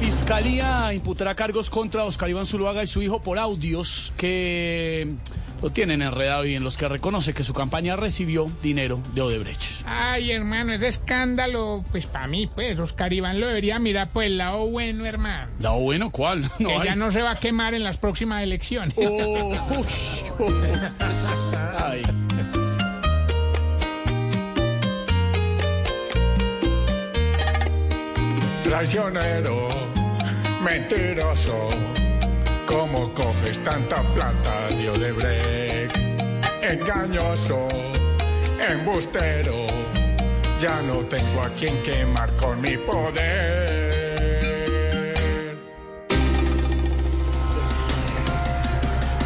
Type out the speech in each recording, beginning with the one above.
Fiscalía imputará cargos contra Oscar Iván Zuluaga y su hijo por audios que lo tienen enredado y en los que reconoce que su campaña recibió dinero de Odebrecht. Ay, hermano, ese escándalo, pues para mí, pues, Oscar Iván lo debería mirar por el lado bueno, hermano. ¿Lado bueno cuál? No que hay. ya no se va a quemar en las próximas elecciones. Oh, ush, oh. Ay. Traicionero, mentiroso, ¿cómo coges tanta plata de Odebrecht? Engañoso, embustero, ya no tengo a quien quemar con mi poder.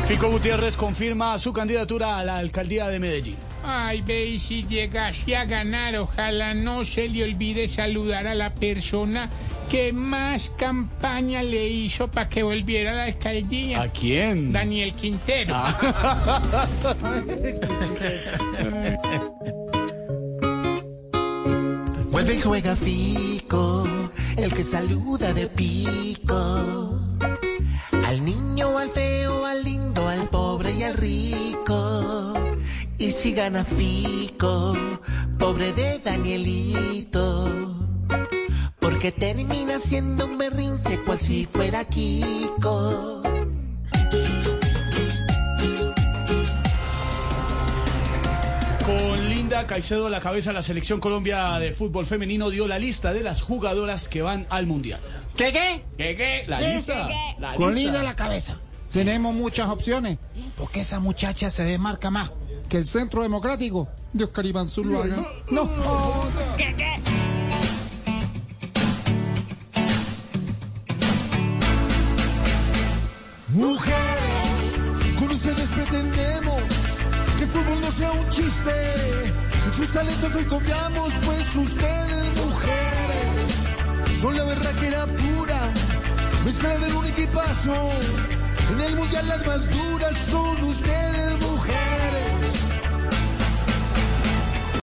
Fico Gutiérrez confirma su candidatura a la alcaldía de Medellín. Ay, ve, y si llegase a ganar, ojalá no se le olvide saludar a la persona que más campaña le hizo para que volviera a la alcaldía. ¿A quién? Daniel Quintero. Vuelve y juega Fico, el que saluda de pico. Al niño, al feo, Y si gana Fico, pobre de Danielito. Porque termina siendo un berrinche cual si fuera Kiko. Con Linda Caicedo a la cabeza, la selección Colombia de fútbol femenino dio la lista de las jugadoras que van al mundial. ¿Qué qué? ¿Qué, qué? La lista. La Con lista. Linda a la cabeza. Tenemos muchas opciones, porque esa muchacha se desmarca más que el Centro Democrático de Oscar Iván Zuluaga. No. Mujeres, con ustedes pretendemos que el fútbol no sea un chiste. Nuestros talentos hoy confiamos, pues ustedes, mujeres, son la berraquera pura, mezcla del un equipazo. En el mundial las más duras son ustedes.